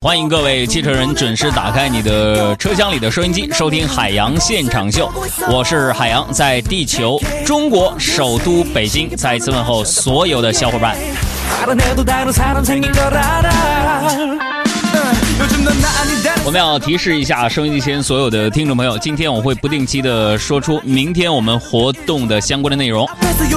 欢迎各位汽车人准时打开你的车厢里的收音机，收听海洋现场秀。我是海洋，在地球中国首都北京，再一次问候所有的小伙伴。我们要提示一下收音机前所有的听众朋友，今天我会不定期的说出明天我们活动的相关的内容。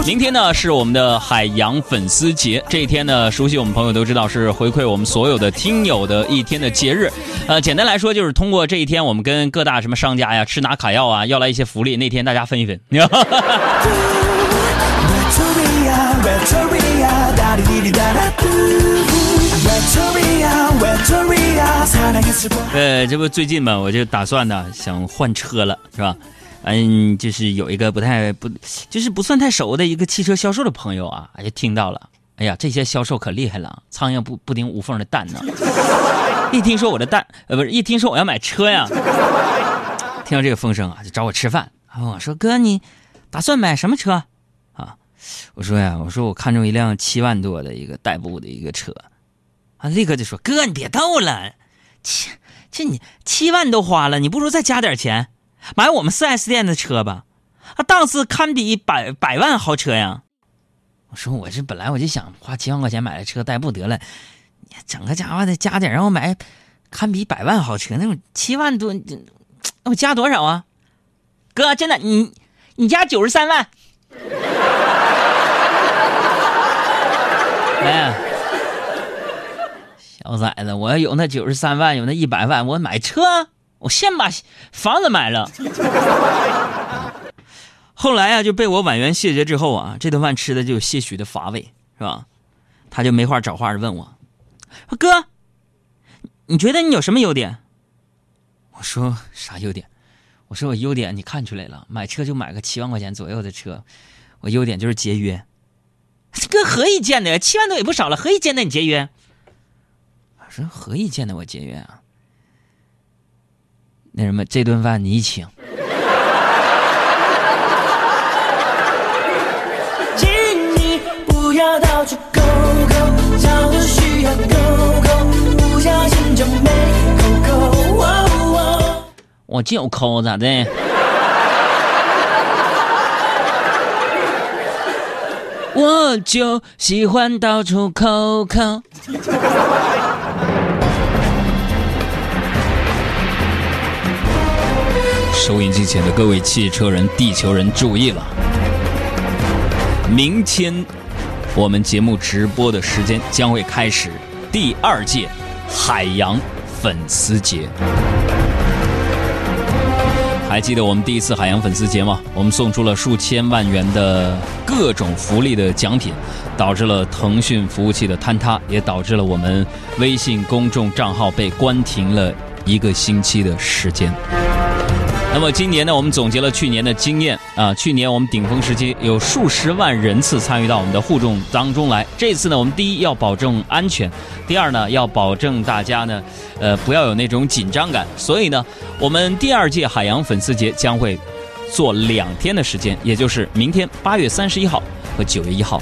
明天呢是我们的海洋粉丝节，这一天呢，熟悉我们朋友都知道是回馈我们所有的听友的一天的节日。呃，简单来说就是通过这一天，我们跟各大什么商家呀、吃拿卡要啊，要来一些福利。那天大家分一分。呃，这不最近嘛，我就打算呢，想换车了，是吧？嗯，就是有一个不太不，就是不算太熟的一个汽车销售的朋友啊，就听到了。哎呀，这些销售可厉害了，苍蝇不不叮无缝的蛋呢。一听说我的蛋，呃，不是，一听说我要买车呀，听到这个风声啊，就找我吃饭。我说哥，你打算买什么车？啊，我说呀，我说我看中一辆七万多的一个代步的一个车。啊，立刻就说哥，你别逗了，七这你七万都花了，你不如再加点钱，买我们四 S 店的车吧，啊，档次堪比百百万豪车呀。我说我这本来我就想花七万块钱买个车代步得了，你整个家伙的加点让我买，堪比百万豪车那种七万多，我加多少啊？哥，真的你你加九十三万，哎。小崽子，我要有那九十三万，有那一百万，我买车，我先把房子买了。后来啊，就被我婉言谢绝之后啊，这顿饭吃的就有些许的乏味，是吧？他就没话找话的问我：“哥，你觉得你有什么优点？”我说：“啥优点？”我说：“我优点你看出来了，买车就买个七万块钱左右的车，我优点就是节约。”哥何以见得？七万多也不少了，何以见得你节约？说何以见得我节约啊？那什么，这顿饭你请。请你不要到处抠抠，找我需要抠抠，不小心就没抠抠我就抠咋的？我就喜欢到处抠抠。收音机前的各位汽车人、地球人注意了！明天我们节目直播的时间将会开始第二届海洋粉丝节。还记得我们第一次海洋粉丝节吗？我们送出了数千万元的各种福利的奖品，导致了腾讯服务器的坍塌，也导致了我们微信公众账号被关停了一个星期的时间。那么今年呢，我们总结了去年的经验啊。去年我们顶峰时期有数十万人次参与到我们的互动当中来。这次呢，我们第一要保证安全，第二呢要保证大家呢，呃，不要有那种紧张感。所以呢，我们第二届海洋粉丝节将会做两天的时间，也就是明天八月三十一号和九月一号，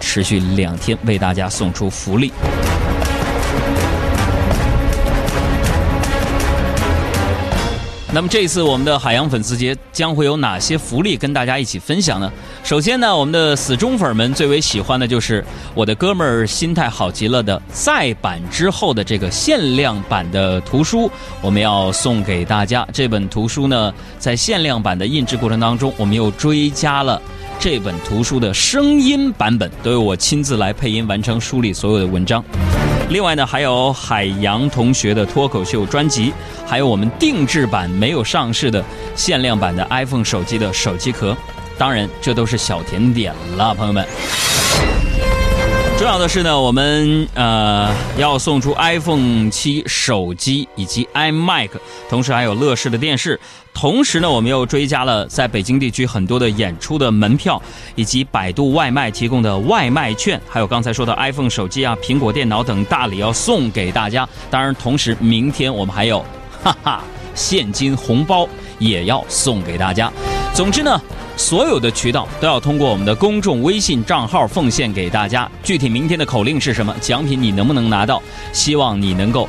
持续两天为大家送出福利。那么这一次我们的海洋粉丝节将会有哪些福利跟大家一起分享呢？首先呢，我们的死忠粉们最为喜欢的就是我的哥们儿心态好极了的再版之后的这个限量版的图书，我们要送给大家。这本图书呢，在限量版的印制过程当中，我们又追加了这本图书的声音版本，都由我亲自来配音完成书里所有的文章。另外呢，还有海洋同学的脱口秀专辑，还有我们定制版没有上市的限量版的 iPhone 手机的手机壳，当然这都是小甜点了，朋友们。重要的是呢，我们呃要送出 iPhone 七手机以及 iMac，同时还有乐视的电视。同时呢，我们又追加了在北京地区很多的演出的门票，以及百度外卖提供的外卖券，还有刚才说的 iPhone 手机啊、苹果电脑等大礼要送给大家。当然，同时明天我们还有哈哈现金红包也要送给大家。总之呢。所有的渠道都要通过我们的公众微信账号奉献给大家。具体明天的口令是什么？奖品你能不能拿到？希望你能够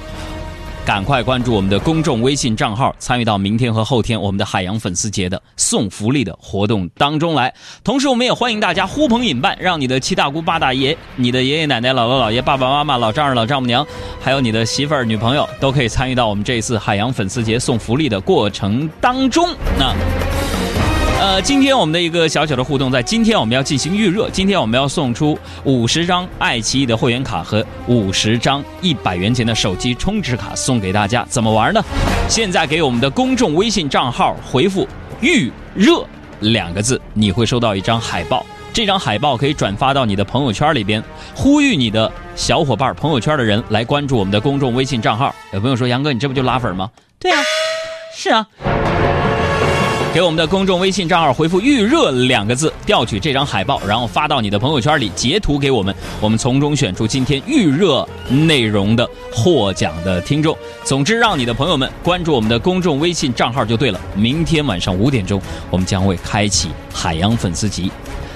赶快关注我们的公众微信账号，参与到明天和后天我们的海洋粉丝节的送福利的活动当中来。同时，我们也欢迎大家呼朋引伴，让你的七大姑八大爷、你的爷爷奶奶、姥姥姥爷、爸爸妈妈、老丈人老丈母娘，还有你的媳妇儿女朋友，都可以参与到我们这一次海洋粉丝节送福利的过程当中。那。呃，今天我们的一个小小的互动，在今天我们要进行预热。今天我们要送出五十张爱奇艺的会员卡和五十张一百元钱的手机充值卡送给大家。怎么玩呢？现在给我们的公众微信账号回复“预热”两个字，你会收到一张海报。这张海报可以转发到你的朋友圈里边，呼吁你的小伙伴、朋友圈的人来关注我们的公众微信账号。有朋友说：“杨哥，你这不就拉粉吗？”对啊，是啊。给我们的公众微信账号回复“预热”两个字，调取这张海报，然后发到你的朋友圈里，截图给我们，我们从中选出今天预热内容的获奖的听众。总之，让你的朋友们关注我们的公众微信账号就对了。明天晚上五点钟，我们将会开启海洋粉丝节，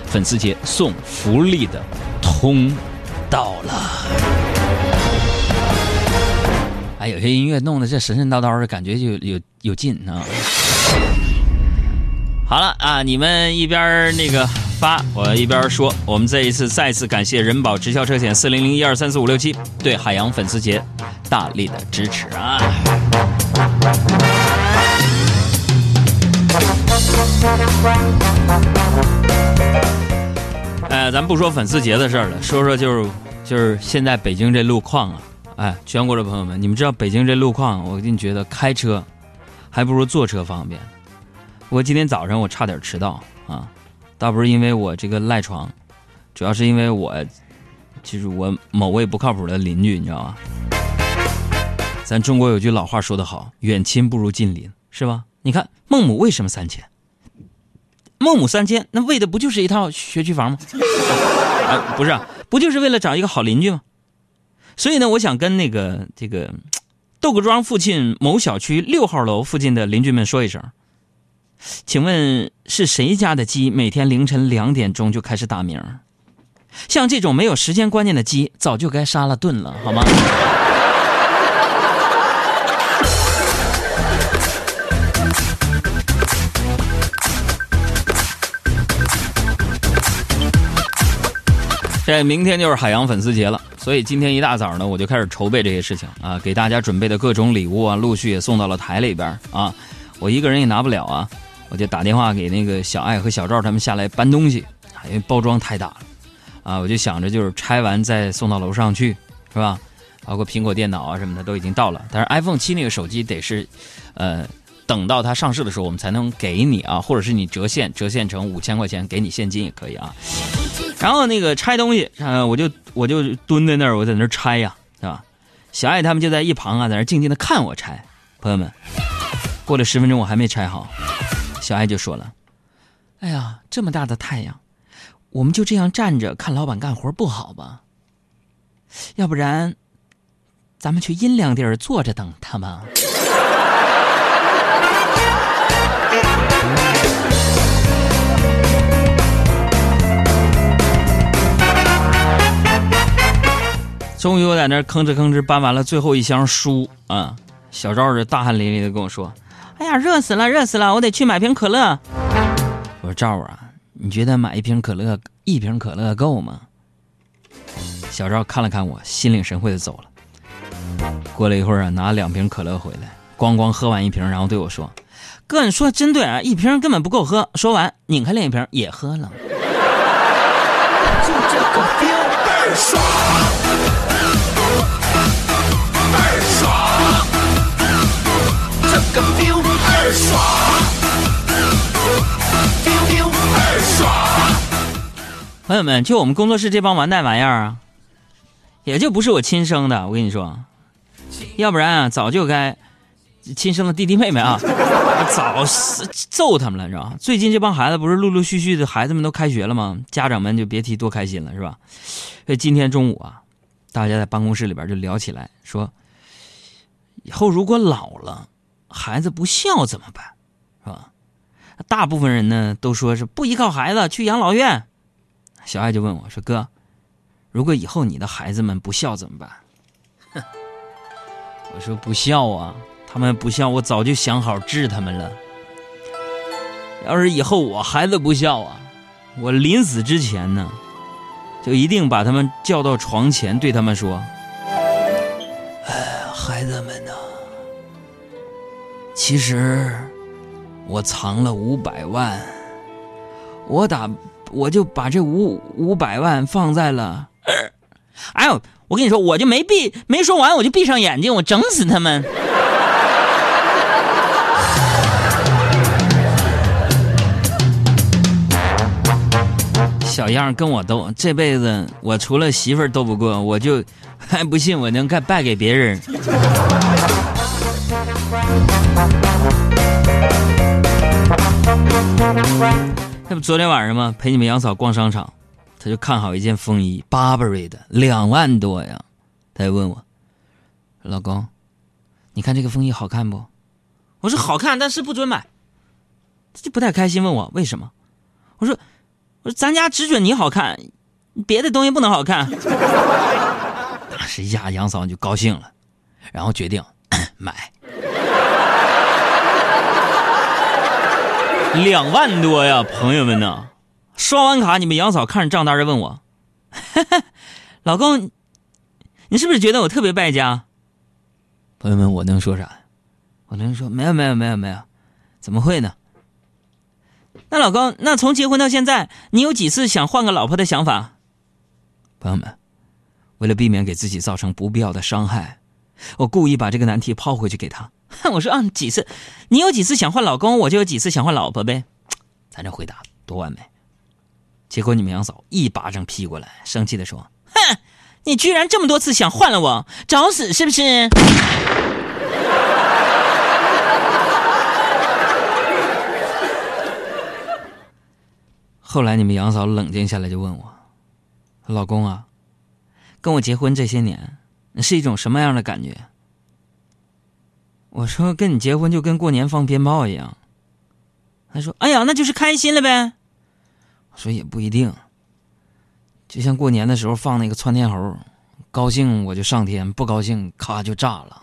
粉丝节送福利的通道了。哎，有些音乐弄得这神神叨叨的感觉就有有劲啊。好了啊，你们一边那个发，我一边说。我们这一次再次感谢人保直销车险四零零一二三四五六七对海洋粉丝节大力的支持啊！哎，咱不说粉丝节的事儿了，说说就是就是现在北京这路况啊，哎，全国的朋友们，你们知道北京这路况，我跟你觉得开车还不如坐车方便。我今天早上我差点迟到啊，倒不是因为我这个赖床，主要是因为我，就是我某位不靠谱的邻居，你知道吗？咱中国有句老话说得好，远亲不如近邻，是吧？你看孟母为什么三迁？孟母三迁，那为的不就是一套学区房吗？啊，不是，不就是为了找一个好邻居吗？所以呢，我想跟那个这个豆各庄附近某小区六号楼附近的邻居们说一声。请问是谁家的鸡每天凌晨两点钟就开始打鸣？像这种没有时间观念的鸡，早就该杀了炖了，好吗？这明天就是海洋粉丝节了，所以今天一大早呢，我就开始筹备这些事情啊，给大家准备的各种礼物啊，陆续也送到了台里边啊，我一个人也拿不了啊。我就打电话给那个小爱和小赵他们下来搬东西，因为包装太大了，啊，我就想着就是拆完再送到楼上去，是吧？包括苹果电脑啊什么的都已经到了，但是 iPhone 七那个手机得是，呃，等到它上市的时候我们才能给你啊，或者是你折现，折现成五千块钱给你现金也可以啊。然后那个拆东西，呃，我就我就蹲在那儿，我在那儿拆呀，是吧？小爱他们就在一旁啊，在那静静的看我拆。朋友们，过了十分钟我还没拆好。小爱就说了：“哎呀，这么大的太阳，我们就这样站着看老板干活不好吧？要不然，咱们去阴凉地儿坐着等他吧。”终于，我在那吭哧吭哧搬完了最后一箱书啊！小赵是大汗淋漓的跟我说。哎呀，热死了，热死了！我得去买瓶可乐。我说赵啊，你觉得买一瓶可乐，一瓶可乐够吗？小赵看了看我，心领神会的走了。过了一会儿啊，拿两瓶可乐回来，咣咣喝完一瓶，然后对我说：“哥，你说的真对啊，一瓶根本不够喝。”说完，拧开另一瓶也喝了。就这个 feel 倍儿爽。个 feel 二爽，feel 二爽。朋友们，就我们工作室这帮完蛋玩意儿啊，也就不是我亲生的。我跟你说，要不然啊，早就该亲生的弟弟妹妹啊，早揍他们了，知道吧？最近这帮孩子不是陆陆续续的孩子们都开学了吗？家长们就别提多开心了，是吧？所以今天中午啊，大家在办公室里边就聊起来，说以后如果老了。孩子不孝怎么办，是吧？大部分人呢都说是不依靠孩子去养老院。小爱就问我说：“哥，如果以后你的孩子们不孝怎么办？” 我说不孝啊，他们不孝，我早就想好治他们了。要是以后我孩子不孝啊，我临死之前呢，就一定把他们叫到床前，对他们说：“哎，孩子们呐，其实我藏了五百万，我打我就把这五五百万放在了。”哎呦！我跟你说，我就没闭没说完，我就闭上眼睛，我整死他们。小样跟我斗，这辈子我除了媳妇儿斗不过，我就 还不信我能干败给别人。那不昨天晚上吗？陪你们杨嫂逛商场。他就看好一件风衣，Burberry 的，两万多呀。他就问我：“老公，你看这个风衣好看不？”我说：“好看，但是不准买。”他就不太开心，问我为什么。我说：“我说咱家只准你好看，别的东西不能好看。”当时一下杨嫂就高兴了，然后决定 买。两万多呀，朋友们呐！刷完卡，你们杨嫂看着账单就问我：“ 老公，你是不是觉得我特别败家？”朋友们，我能说啥？我能说没有没有没有没有，怎么会呢？那老公，那从结婚到现在，你有几次想换个老婆的想法？朋友们，为了避免给自己造成不必要的伤害，我故意把这个难题抛回去给他。我说：“啊，几次？你有几次想换老公，我就有几次想换老婆呗。”咱这回答多完美。结果你们杨嫂一巴掌劈过来，生气的说：“哼，你居然这么多次想换了我，找死是不是？” 后来你们杨嫂冷静下来，就问我：“老公啊，跟我结婚这些年，是一种什么样的感觉？”我说：“跟你结婚就跟过年放鞭炮一样。”他说：“哎呀，那就是开心了呗。”我说也不一定，就像过年的时候放那个窜天猴，高兴我就上天，不高兴咔就炸了。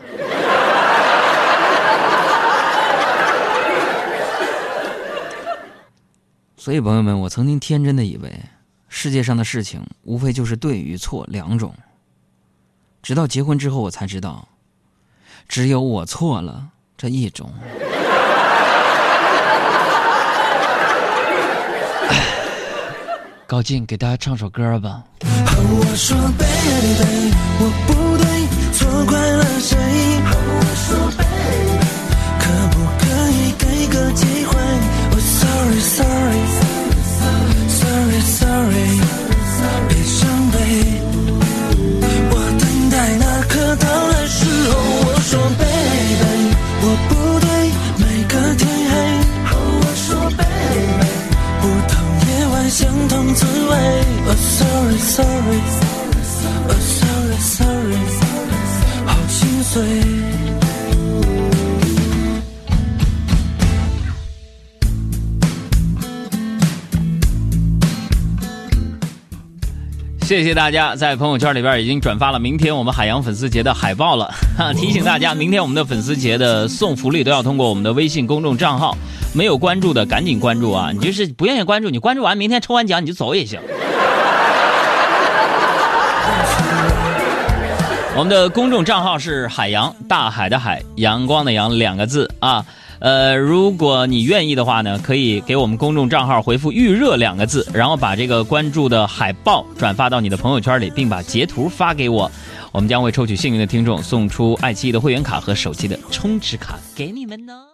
所以朋友们，我曾经天真的以为世界上的事情无非就是对与错两种，直到结婚之后我才知道，只有我错了这一种。高进，给大家唱首歌吧。我说，baby，我不对，错怪碎。谢谢大家在朋友圈里边已经转发了明天我们海洋粉丝节的海报了。提醒大家，明天我们的粉丝节的送福利都要通过我们的微信公众账号。没有关注的赶紧关注啊！你就是不愿意关注，你关注完明天抽完奖你就走也行。我们的公众账号是海洋大海的海阳光的阳两个字啊。呃，如果你愿意的话呢，可以给我们公众账号回复“预热”两个字，然后把这个关注的海报转发到你的朋友圈里，并把截图发给我，我们将会抽取幸运的听众送出爱奇艺的会员卡和手机的充值卡给你们呢。